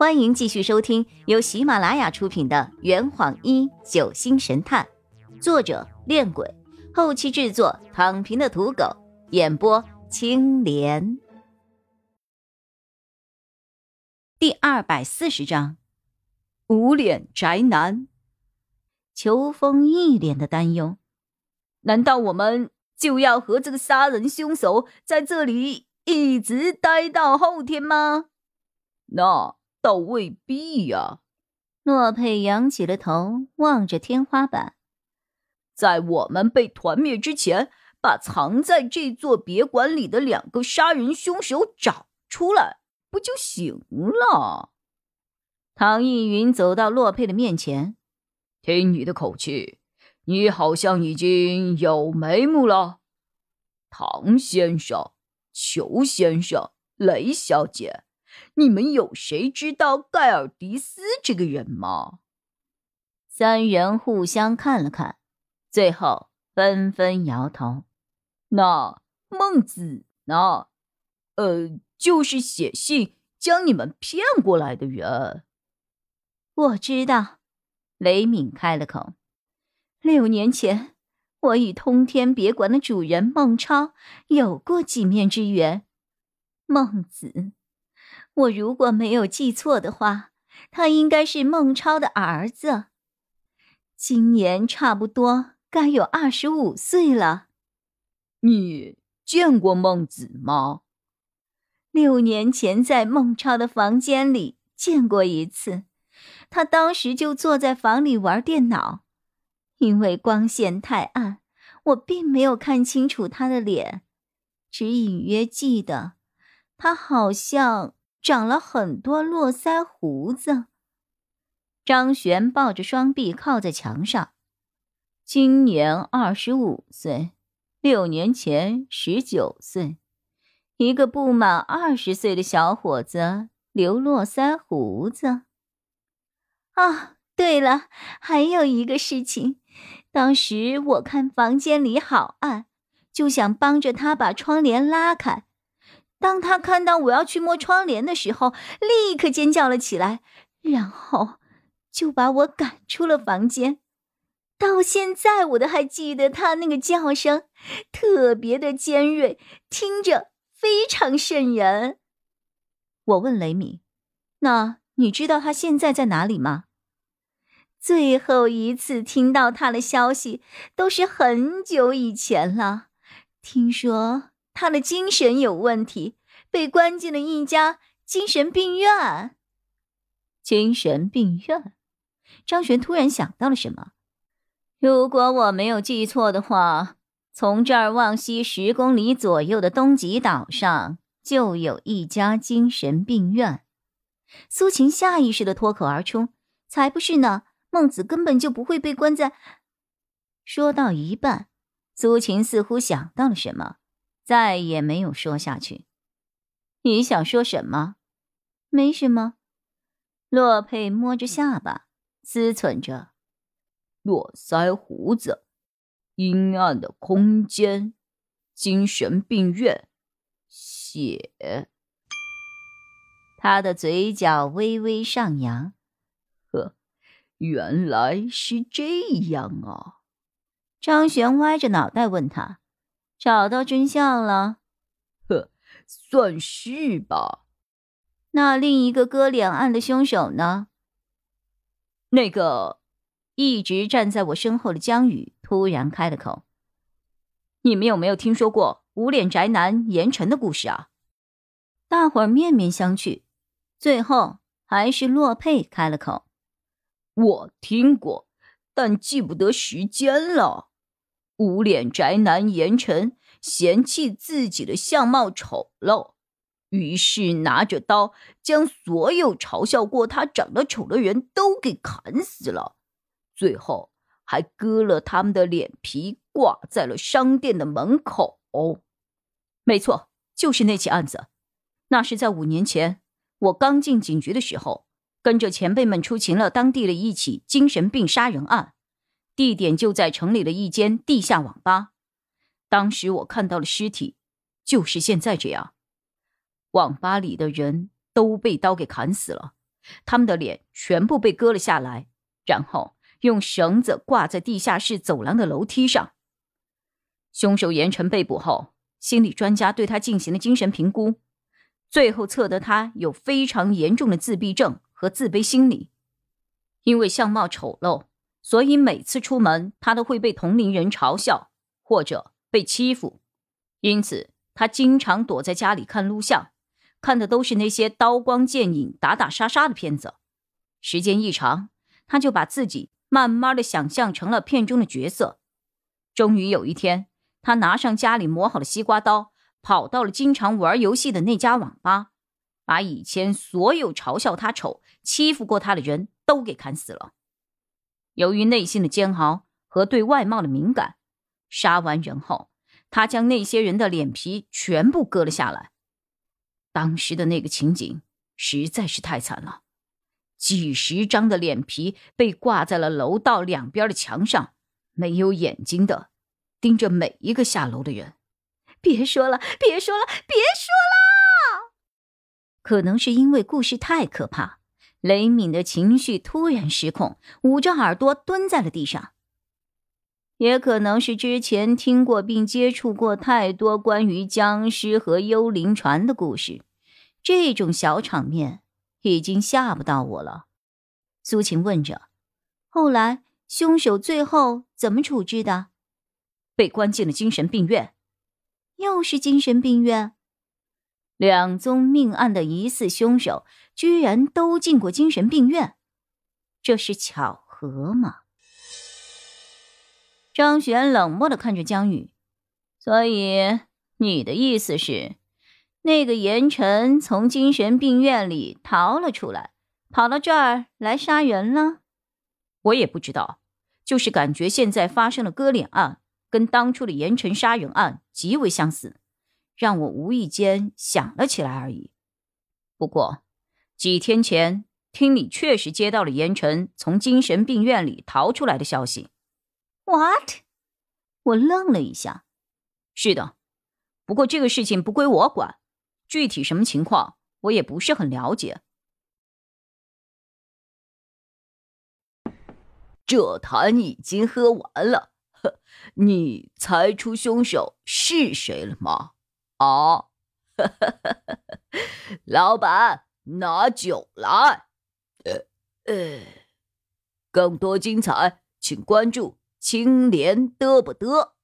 欢迎继续收听由喜马拉雅出品的《圆谎一九星神探》，作者：恋鬼，后期制作：躺平的土狗，演播：青莲。第二百四十章，无脸宅男。秋风一脸的担忧，难道我们就要和这个杀人凶手在这里一直待到后天吗？那。倒未必呀。洛佩仰起了头，望着天花板。在我们被团灭之前，把藏在这座别馆里的两个杀人凶手找出来，不就行了？唐逸云走到洛佩的面前，听你的口气，你好像已经有眉目了。唐先生、裘先生、雷小姐。你们有谁知道盖尔迪斯这个人吗？三人互相看了看，最后纷纷摇头。那孟子呢？呃，就是写信将你们骗过来的人。我知道，雷敏开了口。六年前，我与通天别馆的主人孟超有过几面之缘。孟子。我如果没有记错的话，他应该是孟超的儿子，今年差不多该有二十五岁了。你见过孟子吗？六年前在孟超的房间里见过一次，他当时就坐在房里玩电脑，因为光线太暗，我并没有看清楚他的脸，只隐约记得他好像。长了很多络腮胡子。张璇抱着双臂靠在墙上，今年二十五岁，六年前十九岁，一个不满二十岁的小伙子留络腮胡子。啊，对了，还有一个事情，当时我看房间里好暗，就想帮着他把窗帘拉开。当他看到我要去摸窗帘的时候，立刻尖叫了起来，然后就把我赶出了房间。到现在我都还记得他那个叫声，特别的尖锐，听着非常瘆人。我问雷米：“那你知道他现在在哪里吗？”最后一次听到他的消息都是很久以前了，听说。他的精神有问题，被关进了一家精神病院。精神病院，张璇突然想到了什么。如果我没有记错的话，从这儿往西十公里左右的东极岛上就有一家精神病院。苏晴下意识的脱口而出：“才不是呢，孟子根本就不会被关在。”说到一半，苏晴似乎想到了什么。再也没有说下去。你想说什么？没什么。洛佩摸着下巴，思忖着：络腮胡子，阴暗的空间，精神病院，血。他的嘴角微微上扬。呵，原来是这样啊！张璇歪着脑袋问他。找到真相了，呵，算是吧。那另一个割两岸的凶手呢？那个一直站在我身后的江宇突然开了口：“你们有没有听说过无脸宅男严晨的故事啊？”大伙儿面面相觑，最后还是洛佩开了口：“我听过，但记不得时间了。”无脸宅男严晨嫌弃自己的相貌丑陋，于是拿着刀将所有嘲笑过他长得丑的人都给砍死了，最后还割了他们的脸皮挂在了商店的门口。没错，就是那起案子。那是在五年前，我刚进警局的时候，跟着前辈们出勤了当地的一起精神病杀人案。地点就在城里的一间地下网吧。当时我看到了尸体，就是现在这样。网吧里的人都被刀给砍死了，他们的脸全部被割了下来，然后用绳子挂在地下室走廊的楼梯上。凶手严晨被捕后，心理专家对他进行了精神评估，最后测得他有非常严重的自闭症和自卑心理。因为相貌丑陋，所以每次出门他都会被同龄人嘲笑或者被欺负，因此他经常躲在家里看录像。看的都是那些刀光剑影、打打杀杀的片子，时间一长，他就把自己慢慢的想象成了片中的角色。终于有一天，他拿上家里磨好的西瓜刀，跑到了经常玩游戏的那家网吧，把以前所有嘲笑他丑、欺负过他的人都给砍死了。由于内心的煎熬和对外貌的敏感，杀完人后，他将那些人的脸皮全部割了下来。当时的那个情景实在是太惨了，几十张的脸皮被挂在了楼道两边的墙上，没有眼睛的盯着每一个下楼的人。别说了，别说了，别说了！可能是因为故事太可怕，雷敏的情绪突然失控，捂着耳朵蹲在了地上。也可能是之前听过并接触过太多关于僵尸和幽灵船的故事，这种小场面已经吓不到我了。苏晴问着：“后来凶手最后怎么处置的？被关进了精神病院。又是精神病院？两宗命案的疑似凶手居然都进过精神病院，这是巧合吗？”张璇冷漠的看着江宇，所以你的意思是，那个严晨从精神病院里逃了出来，跑到这儿来杀人了？我也不知道，就是感觉现在发生的割脸案跟当初的严晨杀人案极为相似，让我无意间想了起来而已。不过几天前听你确实接到了严晨从精神病院里逃出来的消息。What？我愣了一下。是的，不过这个事情不归我管，具体什么情况我也不是很了解。这坛已经喝完了，你猜出凶手是谁了吗？啊，老板，拿酒来。呃呃，更多精彩，请关注。青莲得不得？